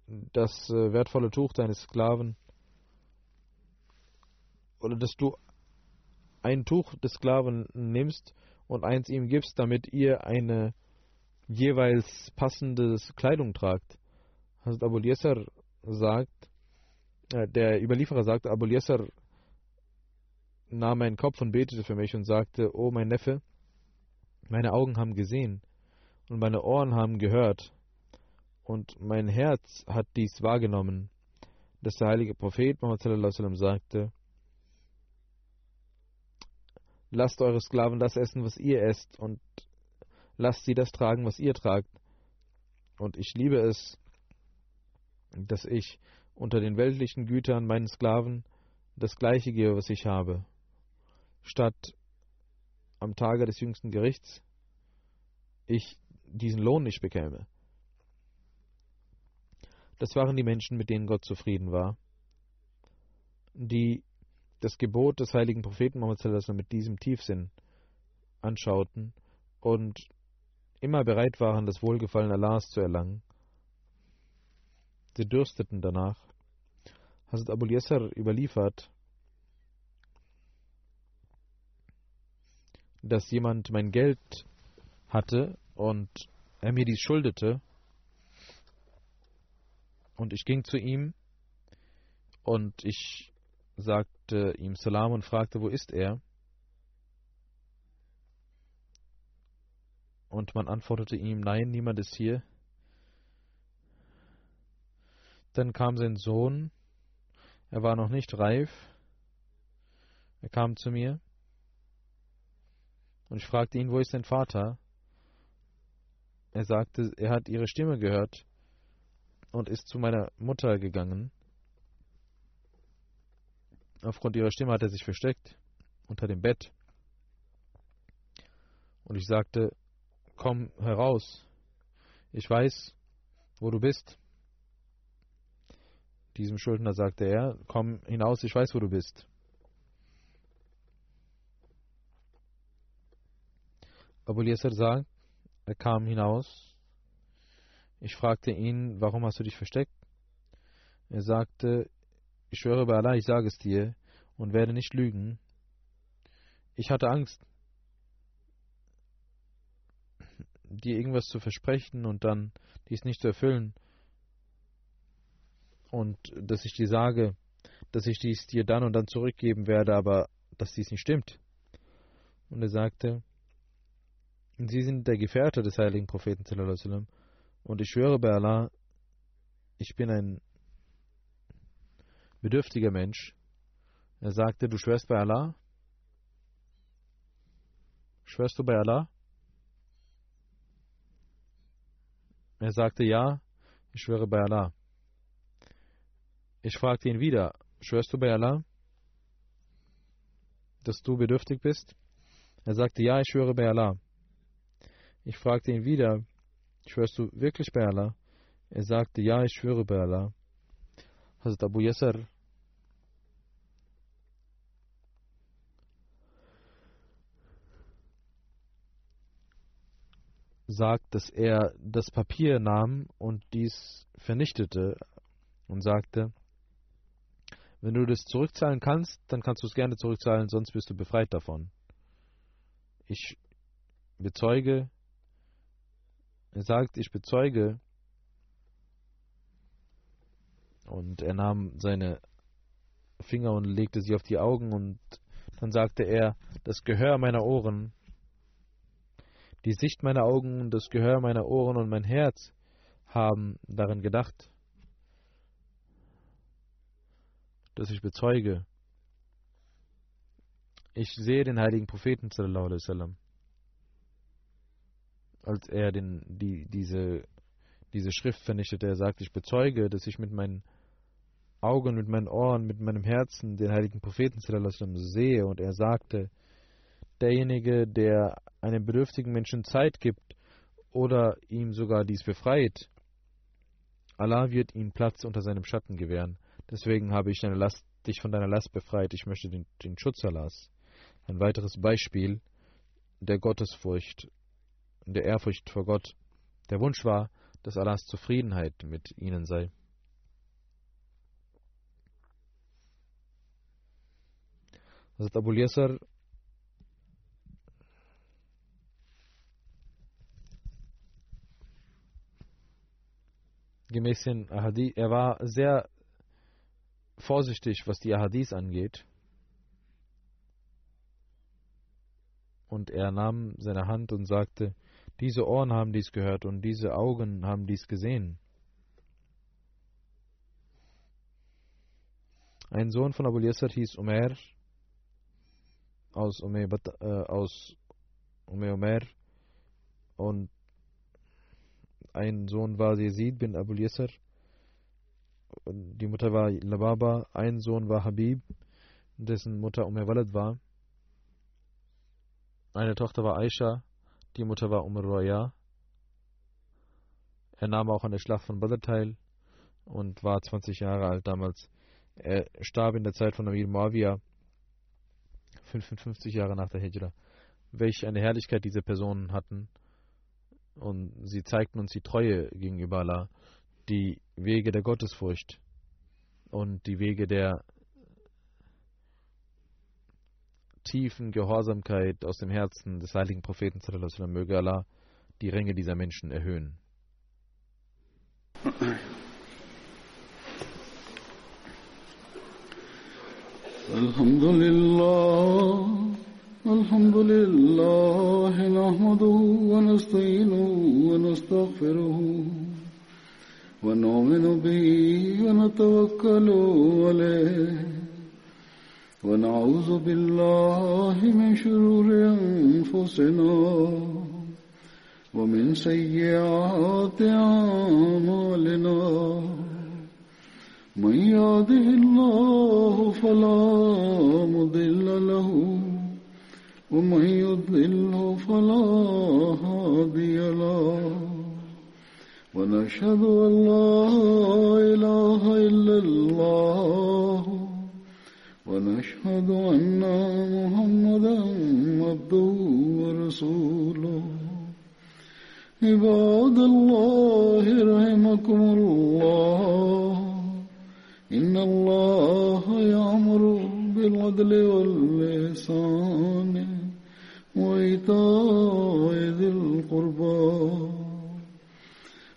S2: das äh, wertvolle Tuch deines Sklaven oder dass du ein Tuch des Sklaven nimmst und eins ihm gibst, damit ihr eine jeweils passende Kleidung tragt. Hazrat Abu Yasser sagt, äh, der Überlieferer sagte, Abu Yasser nahm meinen Kopf und betete für mich und sagte, oh mein Neffe, meine Augen haben gesehen und meine Ohren haben gehört und mein Herz hat dies wahrgenommen, dass der heilige Prophet Muhammad sagte, lasst eure Sklaven das essen, was ihr esst und lasst sie das tragen, was ihr tragt. Und ich liebe es, dass ich unter den weltlichen Gütern meinen Sklaven das gleiche gebe, was ich habe, statt am Tage des jüngsten Gerichts ich diesen Lohn nicht bekäme. Das waren die Menschen, mit denen Gott zufrieden war, die das Gebot des heiligen Propheten Muhammad mit diesem Tiefsinn anschauten und immer bereit waren, das Wohlgefallen Allahs zu erlangen. Sie dürsteten danach. Hazrat Abu Yasser überliefert, dass jemand mein Geld hatte und er mir dies schuldete. Und ich ging zu ihm und ich sagte ihm Salam und fragte, wo ist er? Und man antwortete ihm, nein, niemand ist hier. Dann kam sein Sohn, er war noch nicht reif, er kam zu mir und ich fragte ihn, wo ist dein Vater? Er sagte, er hat ihre Stimme gehört und ist zu meiner Mutter gegangen. Aufgrund ihrer Stimme hat er sich versteckt unter dem Bett. Und ich sagte, komm heraus. Ich weiß, wo du bist. Diesem Schuldner sagte er, komm hinaus, ich weiß, wo du bist. Abu Yasser sagt, er kam hinaus. Ich fragte ihn, warum hast du dich versteckt? Er sagte, ich schwöre bei Allah, ich sage es dir und werde nicht lügen. Ich hatte Angst, dir irgendwas zu versprechen und dann dies nicht zu erfüllen. Und dass ich dir sage, dass ich dies dir dann und dann zurückgeben werde, aber dass dies nicht stimmt. Und er sagte, Sie sind der Gefährte des heiligen Propheten und ich schwöre bei Allah, ich bin ein bedürftiger Mensch. Er sagte, du schwörst bei Allah? Schwörst du bei Allah? Er sagte, ja, ich schwöre bei Allah. Ich fragte ihn wieder, schwörst du bei Allah, dass du bedürftig bist? Er sagte, ja, ich schwöre bei Allah. Ich fragte ihn wieder, schwörst du wirklich bei Allah? Er sagte, ja, ich schwöre bei Allah. Hazrat Abu Yasser sagt, dass er das Papier nahm und dies vernichtete und sagte, wenn du das zurückzahlen kannst, dann kannst du es gerne zurückzahlen, sonst bist du befreit davon. Ich bezeuge, er sagt, ich bezeuge. Und er nahm seine Finger und legte sie auf die Augen und dann sagte er, das Gehör meiner Ohren, die Sicht meiner Augen, das Gehör meiner Ohren und mein Herz haben darin gedacht, dass ich bezeuge. Ich sehe den heiligen Propheten sallallahu alaihi wasallam als er den, die, diese, diese Schrift vernichtete. Er sagt, ich bezeuge, dass ich mit meinen Augen, mit meinen Ohren, mit meinem Herzen den heiligen Propheten sehe. Und er sagte, derjenige, der einem bedürftigen Menschen Zeit gibt oder ihm sogar dies befreit, Allah wird ihm Platz unter seinem Schatten gewähren. Deswegen habe ich Last, dich von deiner Last befreit. Ich möchte den, den Schutz Allahs. Ein weiteres Beispiel der Gottesfurcht, der Ehrfurcht vor Gott. Der Wunsch war, dass Allahs Zufriedenheit mit ihnen sei. Hazrat Abu Yasser gemäß den Ahadith, er war sehr vorsichtig, was die Ahadith angeht. Und er nahm seine Hand und sagte, diese Ohren haben dies gehört und diese Augen haben dies gesehen. Ein Sohn von Abu Yasser hieß Umer aus Ume, äh, aus Ume Umer und ein Sohn war Yazid bin Abu Yasser, die Mutter war Lababa, ein Sohn war Habib, dessen Mutter Umm Walad war. Eine Tochter war Aisha, die Mutter war Umar Roya. Er nahm auch an der Schlacht von Badr teil und war 20 Jahre alt damals. Er starb in der Zeit von Amir Muawiyah, 55 Jahre nach der Hijra. Welch eine Herrlichkeit diese Personen hatten und sie zeigten uns die Treue gegenüber Allah, die Wege der Gottesfurcht und die Wege der tiefen Gehorsamkeit aus dem Herzen des heiligen Propheten möge Allah die Ränge dieser Menschen erhöhen.
S1: Alhamdulillah الحمد لله نحمده ونستعينه ونستغفره ونؤمن به ونتوكل عليه ونعوذ بالله من شرور أنفسنا ومن سيئات أعمالنا. من يهده الله فلا مضل له ومن يضلل فلا هادي له. ونشهد أن لا إله إلا الله. ونشهد أن محمدا عبده ورسوله. عباد الله رحمكم الله. إن الله يأمر بالعدل واللسان